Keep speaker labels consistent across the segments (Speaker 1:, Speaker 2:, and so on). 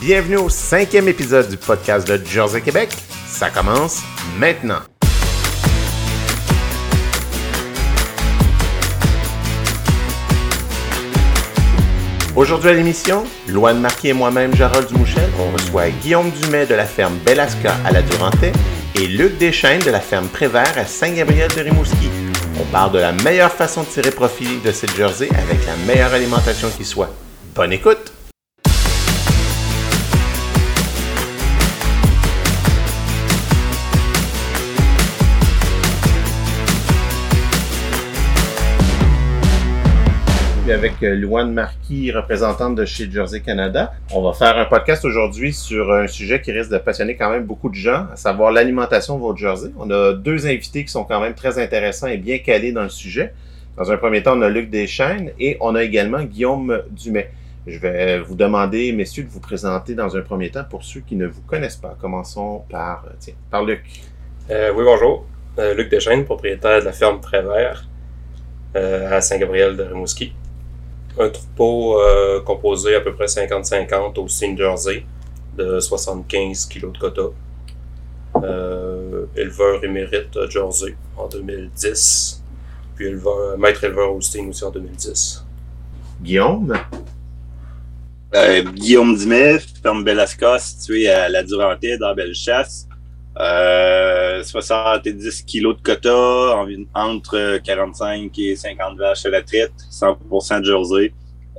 Speaker 1: Bienvenue au cinquième épisode du podcast de Jersey Québec. Ça commence maintenant. Aujourd'hui à l'émission, Loane Marquis et moi-même, Jarol Dumouchel, on reçoit Guillaume Dumais de la ferme Belasca à la Durantais et Luc Deschaines de la ferme Prévert à Saint-Gabriel de Rimouski. On parle de la meilleure façon de tirer profit de cette jersey avec la meilleure alimentation qui soit. Bonne écoute! Avec euh, Louane Marquis, représentante de chez Jersey Canada. On va faire un podcast aujourd'hui sur un sujet qui risque de passionner quand même beaucoup de gens, à savoir l'alimentation de votre Jersey. On a deux invités qui sont quand même très intéressants et bien calés dans le sujet. Dans un premier temps, on a Luc Deschaines et on a également Guillaume Dumais. Je vais vous demander, messieurs, de vous présenter dans un premier temps pour ceux qui ne vous connaissent pas. Commençons par, euh, tiens, par Luc.
Speaker 2: Euh, oui, bonjour. Luc Deschaines, propriétaire de la ferme Prévert à Saint-Gabriel de Rimouski un troupeau euh, composé à peu près 50-50 au Steam Jersey de 75 kg de quota. Euh, éleveur émérite à Jersey en 2010. Puis éleveur, maître éleveur Austin aussi en 2010.
Speaker 1: Guillaume?
Speaker 3: Euh, Guillaume Dimet, ferme Belasca, située à la Durantais, dans Bellechasse. Euh, 70 kilos de quota, entre 45 et 50 vaches à la traite, 100% de Jersey.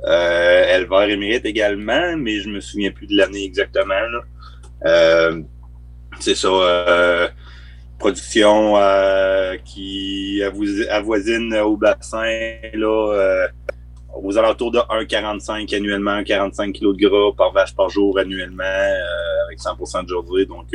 Speaker 3: Euh, éleveur émérite également, mais je me souviens plus de l'année exactement. Euh, c'est ça. Euh, production euh, qui avoisine au bassin là, euh, aux alentours de 1,45 annuellement, 45 kg de gras par vache par jour annuellement, avec 100% de Jersey. Donc,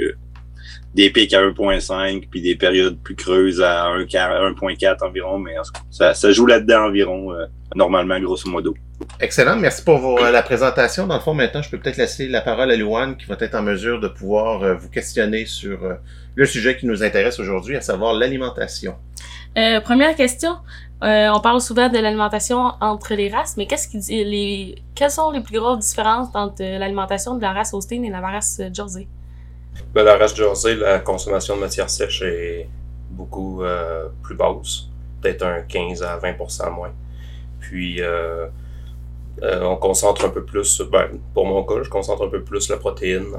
Speaker 3: des pics à 1.5 puis des périodes plus creuses à 1.4 environ, mais ça, ça joue là-dedans environ, euh, normalement, grosso modo.
Speaker 1: Excellent, merci pour euh, la présentation. Dans le fond, maintenant, je peux peut-être laisser la parole à Louane qui va être en mesure de pouvoir euh, vous questionner sur le sujet qui nous intéresse aujourd'hui, à savoir l'alimentation.
Speaker 4: première question. on parle souvent de l'alimentation entre les races, mais qu'est-ce qui les quelles sont les plus grosses différences entre l'alimentation de la race Austin et la race Jersey?
Speaker 2: La race Jersey, la consommation de matière sèche est beaucoup euh, plus basse, peut-être un 15 à 20% moins. Puis, euh, euh, on concentre un peu plus, ben, pour mon cas, je concentre un peu plus la protéine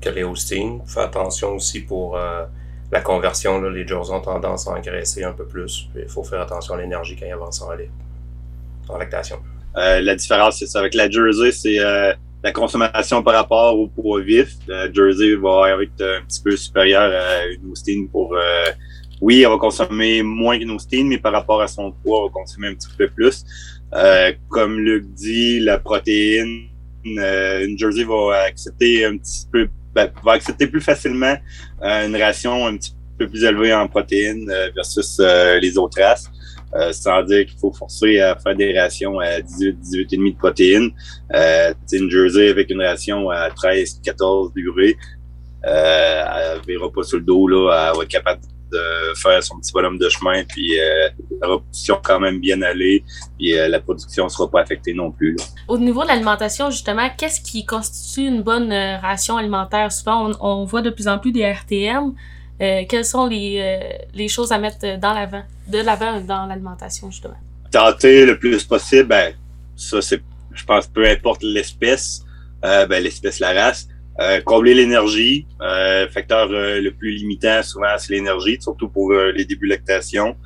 Speaker 2: que les Austin. Fais attention aussi pour la conversion, là, les Jersey ont tendance à engraisser un peu plus. Il faut faire attention à l'énergie quand ils avancent en, en lactation.
Speaker 3: la différence, c'est ça. Avec la Jersey, c'est la consommation par rapport au poids vif. La Jersey va être un petit peu supérieure à une Austin pour... Euh, oui, elle va consommer moins qu'une Austin, mais par rapport à son poids, elle va consommer un petit peu plus. Euh, comme Luc dit, la protéine, euh, une Jersey va accepter un petit peu, ben, va accepter plus facilement une ration un petit peu plus élevée en protéines versus les autres races. Euh, sans dire qu'il faut forcer à faire des rations à 18, 18,5 de protéines. Euh, une Jersey avec une ration à 13, 14 degrés, euh, elle verra pas sur le dos, là, elle va être capable de faire son petit bonhomme de chemin, puis euh, la reproduction quand même bien aller, puis euh, la production sera pas affectée non plus.
Speaker 4: Au niveau de l'alimentation, justement, qu'est-ce qui constitue une bonne euh, ration alimentaire? Souvent, on, on voit de plus en plus des RTM. Euh, quelles sont les, euh, les, choses à mettre dans l'avant, de l'avant dans l'alimentation, justement?
Speaker 3: Tenter le plus possible, ben, ça, c'est, je pense, peu importe l'espèce, euh, ben, l'espèce, la race, euh, combler l'énergie, euh, facteur le plus limitant souvent c'est l'énergie, surtout pour les débuts lactation.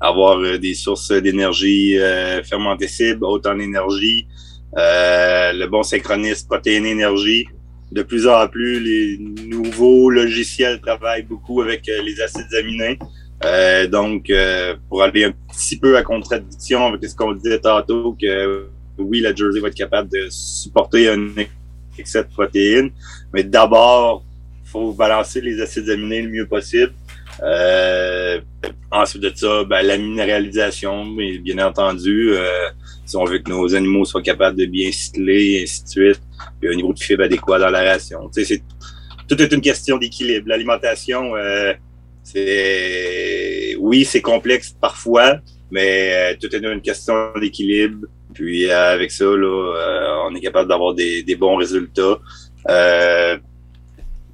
Speaker 3: avoir des sources d'énergie fermentescibles, haute en énergie, le bon synchronisme protéine-énergie, de plus en plus, les nouveaux logiciels travaillent beaucoup avec les acides aminés. Euh, donc, euh, pour aller un petit peu à contradiction avec ce qu'on disait tantôt, que oui, la Jersey va être capable de supporter un excès de protéines, mais d'abord, faut balancer les acides aminés le mieux possible. Euh, ensuite de ça, ben, la minéralisation, bien entendu, euh, si on veut que nos animaux soient capables de bien cycler, et ainsi de suite, puis un niveau de fibre adéquat dans la ration. Tu sais, c'est tout est une question d'équilibre. L'alimentation, euh, oui, c'est complexe parfois, mais tout est une question d'équilibre. Puis avec ça, là, on est capable d'avoir des, des, bons résultats. Euh,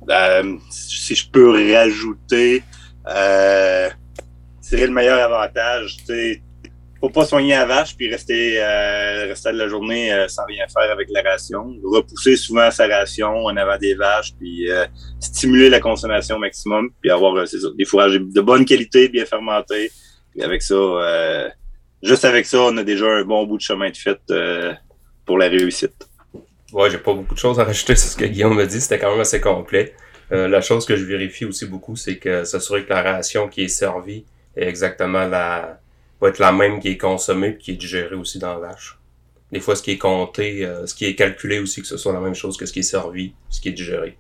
Speaker 3: ben, si je peux rajouter, euh, c'est le meilleur avantage. sais faut pas soigner la vache puis rester euh, rester de la journée euh, sans rien faire avec la ration. Repousser souvent sa ration en avant des vaches puis euh, stimuler la consommation au maximum puis avoir euh, des fourrages de bonne qualité, bien fermentés. Puis avec ça, juste avec ça, on a déjà un bon bout de chemin de fait pour la réussite.
Speaker 2: Ouais, j'ai pas beaucoup de choses à rajouter sur ce que Guillaume m'a dit. C'était quand même assez complet. la chose que je vérifie aussi beaucoup, c'est que s'assurer que la ration qui est servie est exactement la va être la même qui est consommée et qui est digérée aussi dans la vache. Des fois, ce qui est compté, euh, ce qui est calculé aussi, que ce soit la même chose que ce qui est servi, ce qui est digéré.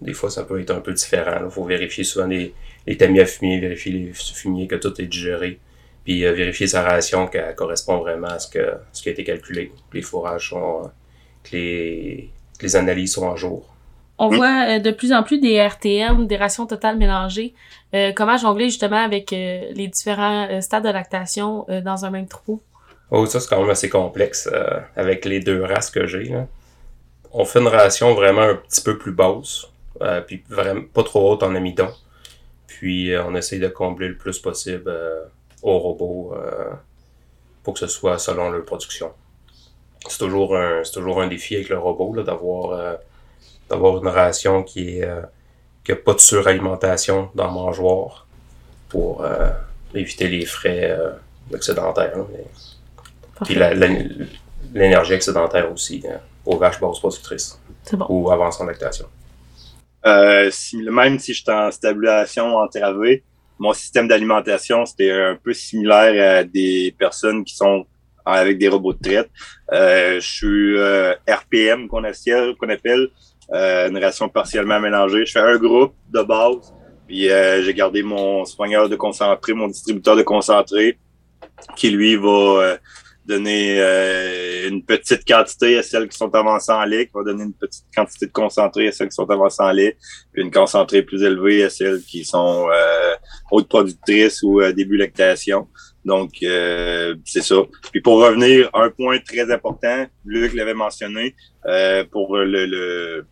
Speaker 2: des fois, ça peut être un peu différent. Il faut vérifier souvent les, les tamis à fumier, vérifier les fumiers, que tout est digéré. Puis euh, vérifier sa ration qu'elle correspond vraiment à ce, qui a été calculé. Les fourrages sont. Euh, que, les, que les analyses sont en jour.
Speaker 4: On voit euh, de plus en plus des RTM, des rations totales mélangées. Euh, comment jongler justement avec euh, les différents stades de lactation dans un même troupeau?
Speaker 2: Oh, ça c'est quand même assez complexe avec les deux races que j'ai. On fait une ration vraiment un petit peu plus basse, puis vraiment pas trop haute en amidon. Puis on essaye de combler le plus possible au robot pour que ce soit selon leur production. C'est toujours un, c'est toujours un défi avec le robot d'avoir d'avoir une ration qui est euh, qui a pas de suralimentation dans le mangeoire pour euh, éviter les frais euh, excédentaires. Puis l'énergie excédentaire aussi hein, aux vaches basses productrices
Speaker 4: bon.
Speaker 2: ou avançant en lactation.
Speaker 3: Euh, si, même si je suis en stabulation entravée, mon système d'alimentation, c'était un peu similaire à des personnes qui sont avec des robots de traite. Euh, je suis euh, RPM qu'on appelle, euh, une ration partiellement mélangée. Je fais un groupe de base, puis euh, j'ai gardé mon soigneur de concentré, mon distributeur de concentré, qui lui va euh, donner une petite quantité à celles qui sont avancées en lait, qui va donner une petite quantité de concentré à celles qui sont avancées en lait, puis une concentrée plus élevée à celles qui sont hautes productrices ou début lactation. Donc, c'est ça. Puis pour revenir, un point très important, Luc l'avait mentionné, pour le, le,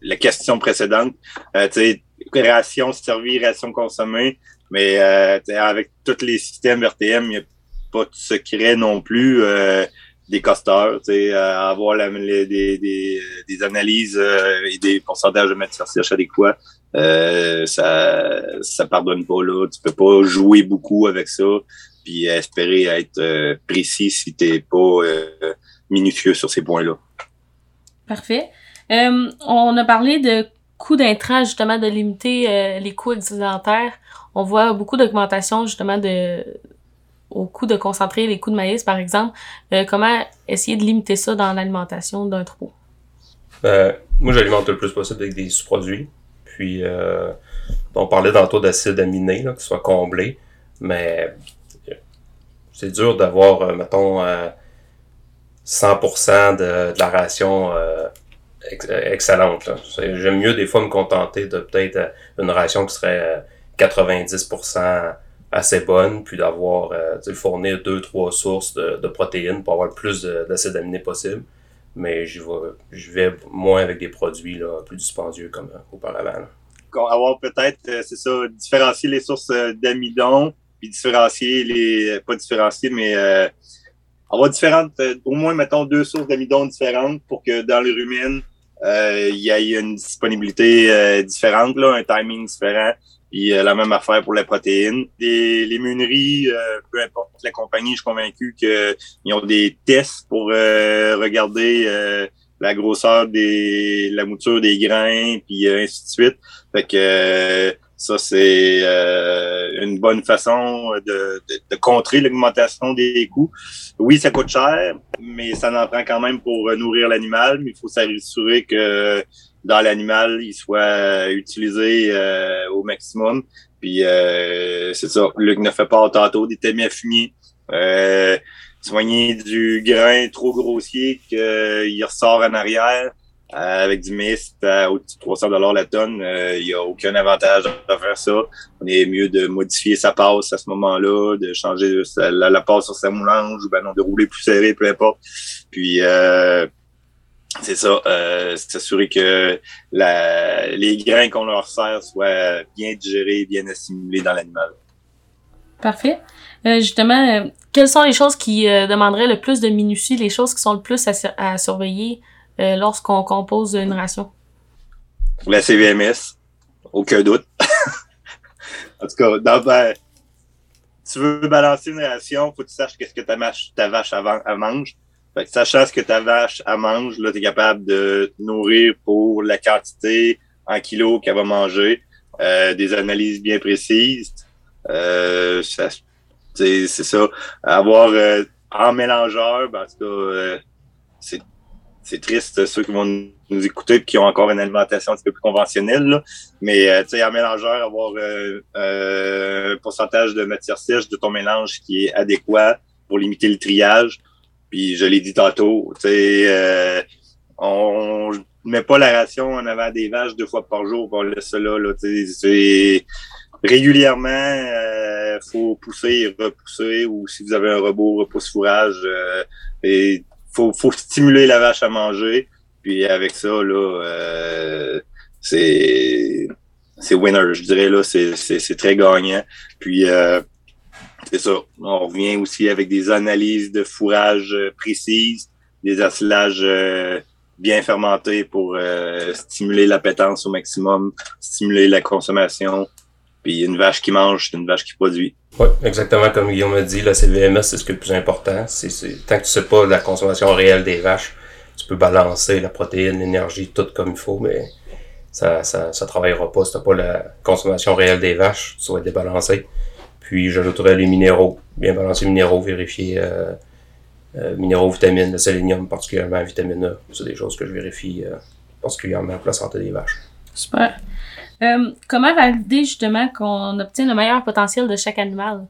Speaker 3: la question précédente. Euh, tu ration servie, ration consommée, mais euh, avec tous les systèmes RTM, il n'y a pas de secret non plus euh, des costeurs, tu sais, avoir des, des, analyses euh, et des pourcentages de matière sèche adéquats, euh, ça ça pardonne pas là. Tu peux pas jouer beaucoup avec ça puis espérer être précis si t'es pas minutieux sur ces points-là.
Speaker 4: Parfait. Euh, on a parlé de coûts d'intrants, justement, de limiter euh, les coûts excédentaires. On voit beaucoup d'augmentation, justement, au coût de concentrer les coûts de maïs, par exemple. Euh, comment essayer de limiter ça dans l'alimentation d'un troupeau?
Speaker 2: moi, j'alimente le plus possible avec des sous-produits. Puis, on parlait tantôt d'acide aminé, qui soit comblé. Mais c'est dur d'avoir, mettons, 100% de, de, la ration excellente. J'aime mieux des fois me contenter de peut-être euh, une ration qui serait 90% euh, assez bonne, puis d'avoir euh, fournir deux, trois sources de, protéines pour avoir le plus d'acides aminés possible. Mais je vais, vais moins avec des produits là, plus dispendieux comme auparavant.
Speaker 3: Avoir peut-être, c'est ça, différencier les sources d'amidon, puis différencier les. pas différencier, mais avoir différentes, au moins, mettons, deux sources d'amidon différentes pour que dans les rumines, euh, il y a une disponibilité euh, différente, là, un timing différent. Puis euh, la même affaire pour les protéines. Les, les muneries, peu importe la compagnie, je suis convaincu qu'ils ont des tests pour regarder la grosseur des la mouture des grains, puis ainsi de suite. Fait que ça, c'est euh, une bonne façon de, de, contrer l'augmentation des coûts. Oui, ça coûte cher, mais ça en prend quand même pour nourrir l'animal, mais il faut s'assurer que dans l'animal, il soit utilisé euh, au maximum. Puis euh, c'est ça, Luc ne fait pas tantôt des tamis à fumier. soigner du grain trop grossier qu'il ressort en arrière. Euh, avec du mist à au-dessus de 300 dollars la tonne, euh, il n'y a aucun avantage à faire ça. On est mieux de modifier sa passe à ce moment-là, de changer la, passe sur sa moulange, ou ben non, de rouler plus serré, peu importe. Puis euh, c'est ça, euh, s'assurer que la, les grains qu'on leur sert soient bien digérés, bien assimilés dans l'animal.
Speaker 4: Parfait. Euh, justement, euh, quelles sont les choses qui euh, demanderaient le plus de minutie, les choses qui sont le plus à surveiller euh, lorsqu'on compose une ration?
Speaker 3: La CVMS, aucun doute. en tout cas, dans, ben, tu veux balancer une ration, faut que tu saches qu'est-ce que ta, mâche- ta vache elle mange. Fait que sachant ce que ta vache elle mange, là, tu es capable de te nourrir pour la quantité en kilos qu'elle va manger. Euh, des analyses bien précises. Euh, c'est ça. Avoir en mélangeur, ben, en c'est c'est triste ceux qui vont nous écouter et qui ont encore une alimentation un petit peu plus conventionnelle. Mais euh, tu sais, en mélangeur, avoir euh, euh, un pourcentage de matière sèche de ton mélange qui est adéquat pour limiter le triage. Puis je l'ai dit tantôt, tu sais, euh, on met pas la ration en avant des vaches deux fois par jour, on laisse ça là. c'est régulièrement, euh, faut pousser repousser, ou si vous avez un robot repousse fourrage, euh, et faut, faut stimuler la vache à manger. Puis avec ça, là, euh, c'est c'est winner, je dirais là, c'est très gagnant. Puis euh, c'est ça. On revient aussi avec des analyses de fourrage euh, précises, des asselages euh, bien fermentés pour euh, stimuler l'appétence au maximum, stimuler la consommation. Puis une vache qui mange, c'est une vache qui produit.
Speaker 2: Oui, exactement comme Guillaume a dit, la CVMS, c'est ce qui est le plus important. C'est, tant que tu sais pas la consommation réelle des vaches, tu peux balancer la protéine, l'énergie, tout comme il faut, mais ça, ça, ça travaillera pas si t'as pas la consommation réelle des vaches, ça va être débalancé. Puis j'ajouterais les minéraux, bien balancer minéraux, vérifier euh, euh, minéraux, vitamines, le sélénium, particulièrement vitamine A. C'est des choses que je vérifie euh, particulièrement pour la santé des vaches.
Speaker 4: Super. Euh, comment valider justement qu'on obtient le meilleur potentiel de chaque animal?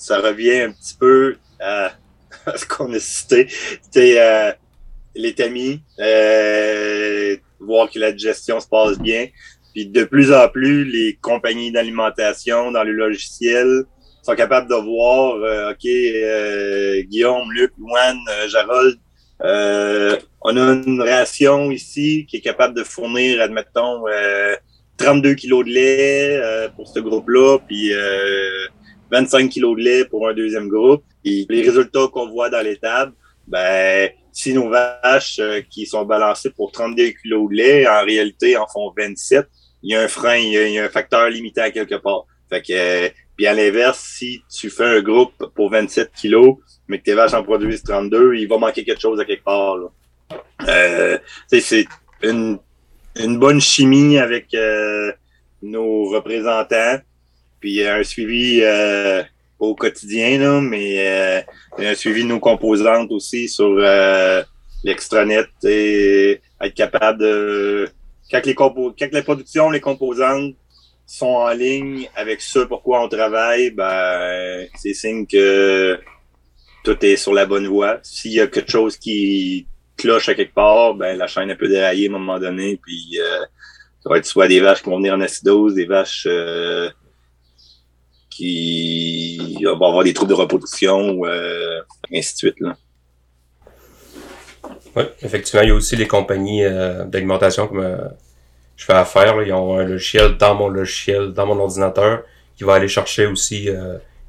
Speaker 3: ça revient un petit peu à, ce qu'on a cité. C'est euh, les tamis, euh, voir que la digestion se passe bien. Puis de plus en plus, les compagnies d'alimentation dans le logiciel sont capables de voir, euh, OK, euh, Guillaume, Luc, euh, Jarold, euh, on a une ration ici qui est capable de fournir, admettons, euh, 32 kilos de lait euh, pour ce groupe-là, puis euh, 25 kilos de lait pour un deuxième groupe. Les résultats qu'on voit dans les tables, ben, si nos vaches euh, qui sont balancées pour 32 kilos de lait, en réalité, en font 27, il y a un frein, il y a, un facteur limité à quelque part. Fait que, euh, puis à l'inverse, si tu fais un groupe pour 27 kilos, mais que tes vaches en produisent 32, il va manquer quelque chose à quelque part. Euh, c'est une, une bonne chimie avec euh, nos représentants, puis un suivi euh, au quotidien, là, mais euh, un suivi de nos composantes aussi sur euh, l'extranet et être capable de quand les compo quand les productions, les composantes sont en ligne avec ce pourquoi on travaille, ben c'est signe que tout est sur la bonne voie. S'il y a quelque chose qui cloche à quelque part, ben la chaîne elle peut dérailler à un moment donné, puis euh, ça va être soit des vaches qui vont venir en acidose, des vaches euh, qui vont avoir des troubles de reproduction, euh, ainsi de suite. Là.
Speaker 2: Oui, effectivement, il y a aussi les compagnies d'alimentation euh, je fais affaire. Là, ils ont un logiciel dans mon logiciel, dans mon ordinateur, qui va aller chercher aussi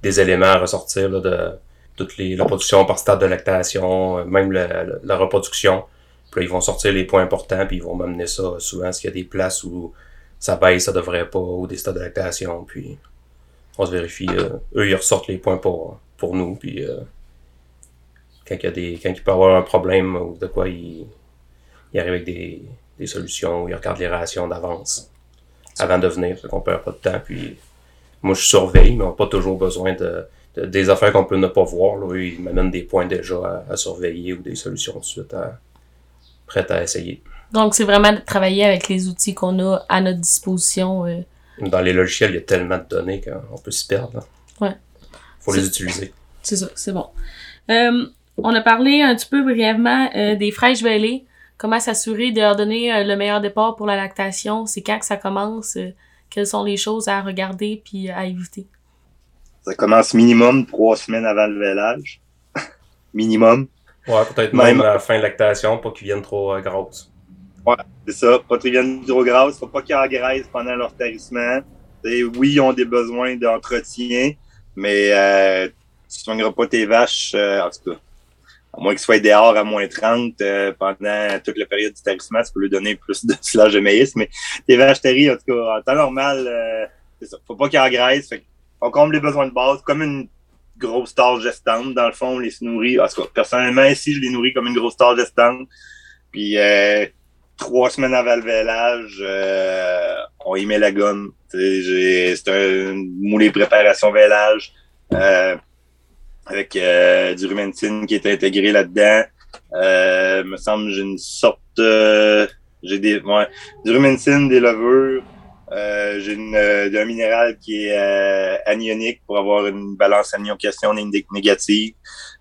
Speaker 2: des éléments à ressortir là, de les, la production par stade de lactation, euh, même la, reproduction. Puis là, ils vont sortir les points importants, puis ils vont m'amener ça souvent s'il y a des places où ça baisse, ça devrait pas, ou des stades de lactation, puis on se vérifie. euh, eux, ils ressortent les points pour, pour nous, puis euh, quand il y a des quand il peut avoir un problème ou de quoi il, il arrive avec des, des solutions, il regarde les rations d'avance avant de venir, fait qu'on perd pas de temps. Puis moi je surveille, mais on n'a pas toujours besoin de, de- des affaires qu'on peut ne pas voir. Là, ils m'amènent des points déjà à, à surveiller ou des solutions de suite à, prêtes à essayer.
Speaker 4: Donc, c'est vraiment de travailler avec les outils qu'on a à notre disposition. euh.
Speaker 2: Dans les logiciels, il y a tellement de données qu'on peut s'y perdre. là.
Speaker 4: Ouais.
Speaker 2: Faut les utiliser.
Speaker 4: C'est ça, c'est bon. Euh, on a parlé un petit peu brièvement euh, des fraîches vêlées. Comment s'assurer de leur donner le meilleur départ pour la lactation? C'est quand que ça commence? quelles sont les choses à regarder puis à éviter?
Speaker 3: Ça commence minimum trois semaines avant le vélage. minimum.
Speaker 2: Ouais, peut-être même, à la fin de lactation, pas qu'ils viennent trop euh, grosses.
Speaker 3: Ouais, c'est ça. Pas qu'ils viennent trop grosses. Faut pas qu'ils engraissent pendant leur tarissement. oui, ils ont des besoins d'entretien, mais euh, tu ne soigneras pas tes vaches, euh, en tout cas. À moins qu'ils soient dehors à moins 30 euh, pendant toute la période du tarissement, tu peux lui donner plus de silage de maïs, mais tes vaches taries, en tout cas, en temps normal, euh, c'est ça. Faut pas qu'ils engraissent. Fait on comble les besoins de base comme une grosse star gestante, dans le fond, les se nourrit. En tout personnellement, ici, je les nourris comme une grosse star gestante. Puis euh, trois semaines avant le vélage, euh, on y met la gomme. C'est un moulé préparation vélage euh, avec euh, du rumentine qui est intégré là-dedans. Euh, me semble j'ai une sorte j'ai des ouais, du rumentine, des levures, euh, j'ai un minéral qui est euh, anionique pour avoir une balance anion-question négative.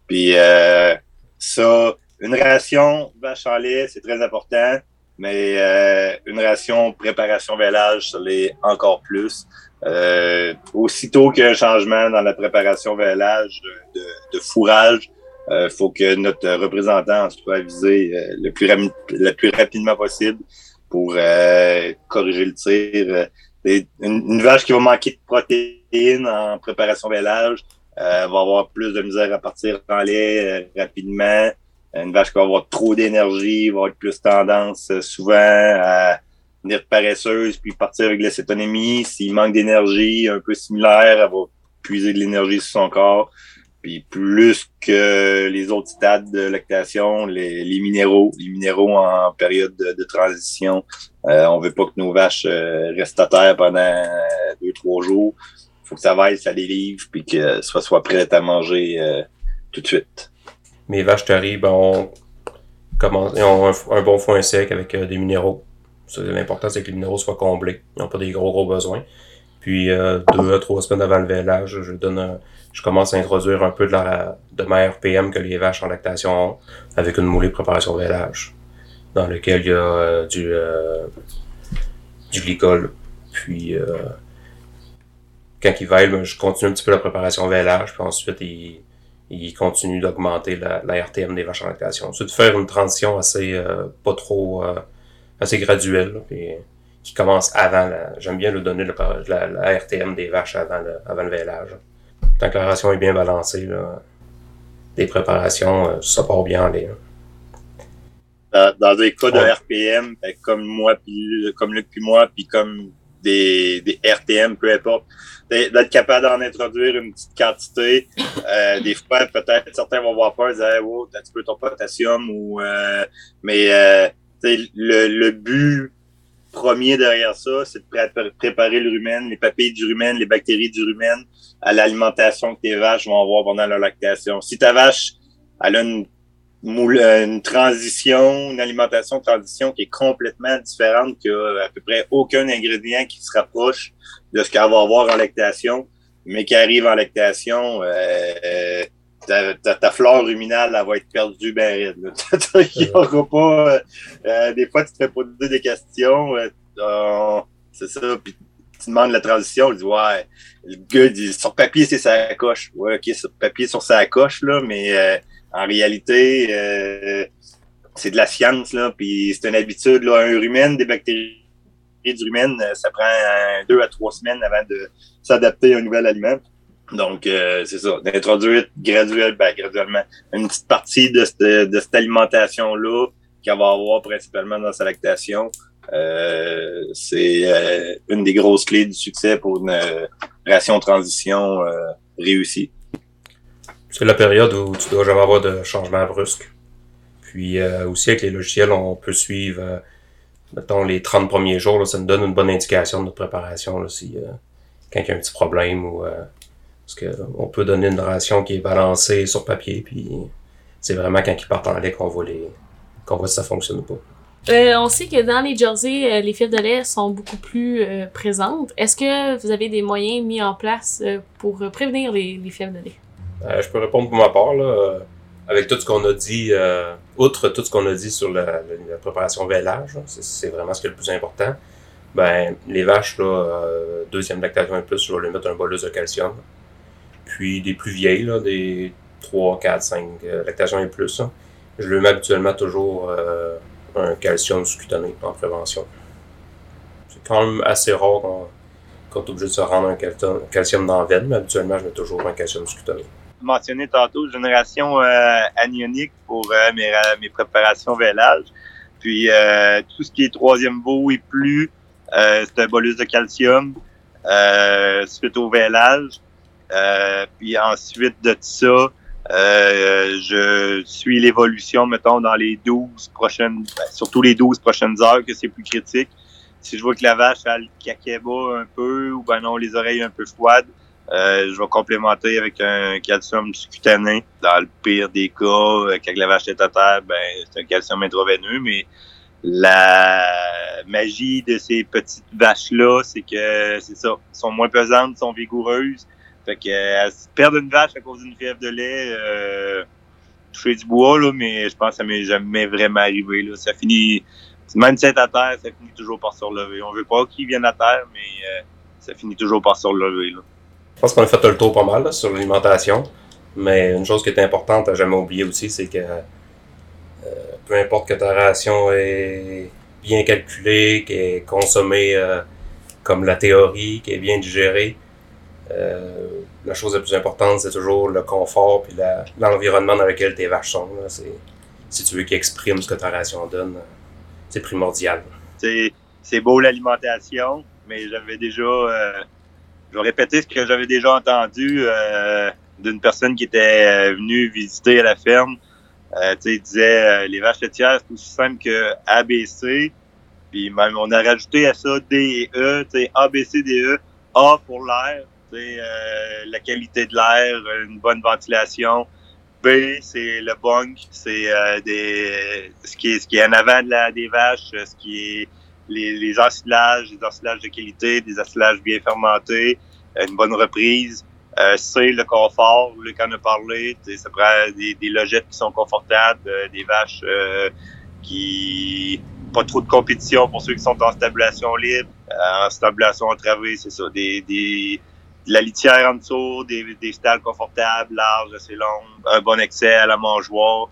Speaker 3: Puis euh, ça, une ration vache en lait, c'est très important, mais euh, une ration préparation vélage, ça l'est encore plus. Euh, aussitôt qu'il y a un changement dans la préparation vélage de, de, fourrage, il faut que notre représentant soit avisé le, plus le plus rapidement possible pour euh, corriger le tir. Euh, une, vache qui va manquer de protéines en préparation vélage euh, va avoir plus de misère à partir en lait rapidement. Une vache qui va avoir trop d'énergie va avoir plus tendance souvent à venir paresseuse puis partir avec l'acétonémie. S'il manque d'énergie, un peu similaire, elle va puiser de l'énergie sur son corps. Puis plus que les autres stades de lactation, les, minéraux, les minéraux en période de, transition, euh, on veut pas que nos vaches euh, restent à terre pendant deux, trois jours. faut que ça vaille, ça les livre, puis que soit soit prêt à manger euh, tout de suite.
Speaker 2: Mes vaches taries, ben, on, comment, ont un, bon foin sec avec euh, des minéraux. L'important, c'est que les minéraux soient comblés. Ils n'ont pas des gros, gros besoins. Puis deux à trois semaines avant le vélage, je donne un je commence à introduire un peu de, la, de meilleur PM que les vaches en lactation ont, avec une moulée préparation vélage, dans lequel il y a euh, du, euh, du glycol. Puis, euh, quand ils veillent, ben, je continue un petit peu la préparation vélage, puis ensuite, il, il continue d'augmenter la, la, RTM des vaches en lactation. C'est de faire une transition assez, pas trop, assez graduelle, qui commence avant la, j'aime bien le donner la, la, RTM des vaches avant le, avant le vélage tant que la ration est bien balancée, là, des préparations, euh, ça part bien en lait.
Speaker 3: Dans, des cas de RPM, ben, comme moi, puis comme Luc puis moi, puis comme des, des RTM, peu importe, d'être capable d'en introduire une petite quantité. Euh, des fois, peut-être certains vont avoir peur, dire wow, t'as un petit peu ton potassium ou euh, mais euh, le, le but premier derrière ça, c'est de préparer le rumen, les papilles du rumen, les bactéries du rumen à l'alimentation que tes vaches vont avoir pendant leur lactation. Si ta vache elle a une, une transition, une alimentation transition qui est complètement différente, qui a à peu près aucun ingrédient qui se rapproche de ce qu'elle va avoir en lactation, mais qui arrive en lactation, euh, ta, ta, flore ruminale elle va être perdue ben raide. Il y aura pas. Euh, euh, des fois, tu te fais poser des questions. Euh, c'est ça. Puis tu demandes la transition, il dit Ouais, le gars dit sur papier, c'est sa coche. Ouais, ok, sur papier, sur sa coche, là, mais en réalité, c'est de la science, là, puis c'est une habitude, là, un rumen, des bactéries du rumen, ça prend deux à trois semaines avant de s'adapter à un nouvel aliment. Donc, euh, c'est ça, d'introduire graduellement, ben, graduellement une petite partie de, cette, de cette alimentation-là qu'elle va avoir principalement dans sa lactation. Euh, c'est euh, une des grosses clés du succès pour une ration transition réussie.
Speaker 2: C'est la période où tu dois jamais avoir de changement brusque. Puis aussi avec les logiciels, on peut suivre, mettons, les 30 premiers jours, là, ça nous donne une bonne indication de notre préparation, là, si, quand il y a un petit problème ou parce qu'on peut donner une ration qui est balancée sur papier, puis c'est vraiment quand ils partent en lait qu'on voit, les, qu'on voit si ça fonctionne ou pas.
Speaker 4: Euh, on sait que dans les jerseys, euh, les fils de lait sont beaucoup plus euh, présentes. Est-ce que vous avez des moyens mis en place pour prévenir les, les fièvres de lait?
Speaker 2: je peux répondre pour ma part. Là, avec tout ce qu'on a dit, outre tout ce qu'on a dit sur la, préparation vélage, c'est, vraiment ce qui est le plus important. Ben, les vaches, là, deuxième lactation et plus, je vais leur mettre un bolus de calcium puis des plus vieilles, là, des 3, 4, 5 lactations et plus. Je le mets habituellement toujours euh, un calcium sous-cutané en prévention. C'est quand même assez rare qu'on qu'on est obligé de se rendre un calcium dans la veine, mais habituellement, je mets toujours un calcium sous-cutané.
Speaker 3: mentionné tantôt, génération euh, anionique pour euh, mes, mes préparations vélage. Puis tout ce qui est troisième beau et plus, c'est un bolus de calcium suite au vélage. Puis ensuite de ça, je suis l'évolution, mettons, dans les 12 prochaines, ben, surtout les 12 prochaines heures que c'est plus critique si je vois que la vache a le caquet-bas un peu ou ben non les oreilles un peu froides, euh, je vais complémenter avec un calcium cutané. Dans le pire des cas, euh, quand la vache est à terre, ben c'est un calcium intraveineux, mais la magie de ces petites vaches-là, c'est que c'est ça, sont moins pesantes, sont vigoureuses. Fait que euh, perdre une vache à cause d'une fièvre de lait, euh, toucher du bois, là, mais je pense que ça m'est jamais vraiment arrivé. Là. Ça finit même si c'est à terre, ça finit toujours par se relever. On veut pas qu'il vienne à terre, mais euh, ça finit toujours par se relever. Là.
Speaker 2: Je pense qu'on a fait le tour pas mal sur l'alimentation. Mais une chose qui est importante à jamais oublier aussi, c'est que euh, peu importe que ta ration est bien calculée, qu'elle est consommée euh, comme la théorie, qu'elle est bien digérée, la chose la plus importante, c'est toujours le confort et l'environnement dans lequel tes vaches sont. Si tu veux qu'ils expriment ce que ta ration donne c'est primordial.
Speaker 3: C'est beau l'alimentation, mais j'avais déjà, euh, je vais répéter ce que j'avais déjà entendu euh, d'une personne qui était euh, venue visiter à la ferme. Euh, il disait les vaches laitières, c'est aussi simple que ABC. Puis même on a rajouté à ça D et E, A, B, C, D, E. A pour l'air, la qualité de l'air, une bonne ventilation. B, c'est le bunk, c'est euh, des ce qui est ce qui est en avant de la, des vaches, ce qui est les, les ensilages, les ensilages de qualité, des ensilages bien fermentés, une bonne reprise. Euh, C, le confort, Luc en a parlé, ça prend des, des logettes qui sont confortables, euh, des vaches euh, qui pas trop de compétition pour ceux qui sont en stabulation libre, en stabulation entravée, c'est ça, des, des de la litière en dessous, des, des stalles confortables, larges, assez longues, un bon accès à la mangeoire.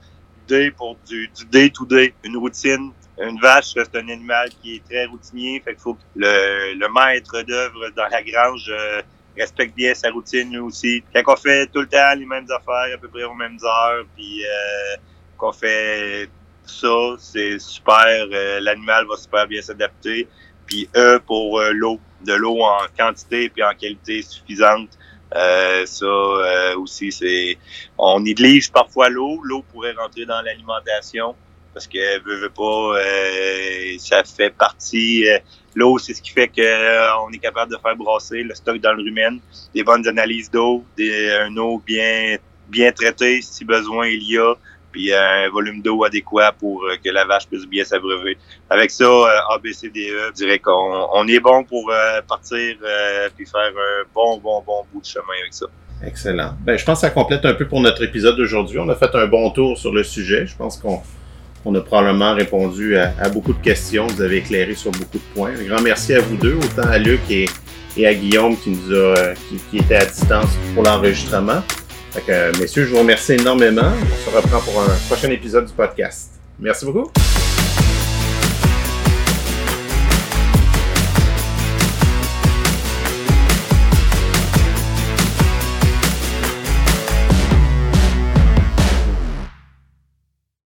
Speaker 3: D pour du, du day to day, une routine. Une vache, c'est un animal qui est très routinier, fait qu'il faut que le, le maître d'œuvre dans la grange euh, respecte bien sa routine lui aussi. Quand on fait tout le temps les mêmes affaires, à peu près aux mêmes heures, puis euh, qu'on fait ça, c'est super. Euh, l'animal va super bien s'adapter. Puis E pour euh, l'eau de l'eau en quantité puis en qualité suffisante. Euh, ça euh, aussi, c'est. On néglige parfois l'eau. L'eau pourrait rentrer dans l'alimentation parce que veut, veut pas, euh, ça fait partie. Euh, l'eau, c'est ce qui fait que on est capable de faire brasser le stock dans le rumen. Des bonnes analyses d'eau, des un eau bien bien traitée si besoin il y a puis un volume d'eau adéquat pour euh, que la vache puisse bien s'abreuver. Avec ça, euh, ABCDE, je dirais qu'on on est bon pour euh, partir puis faire un bon, bon, bon bout de chemin avec ça.
Speaker 1: Excellent. Ben, je pense que ça complète un peu pour notre épisode d'aujourd'hui. On a fait un bon tour sur le sujet. Je pense qu'on on a probablement répondu à, beaucoup de questions. Vous avez éclairé sur beaucoup de points. Un grand merci à vous deux, autant à Luc et, à Guillaume qui nous a, qui était à distance pour l'enregistrement. Fait que, messieurs, je vous remercie énormément. On se reprend pour un prochain épisode du podcast. Merci beaucoup.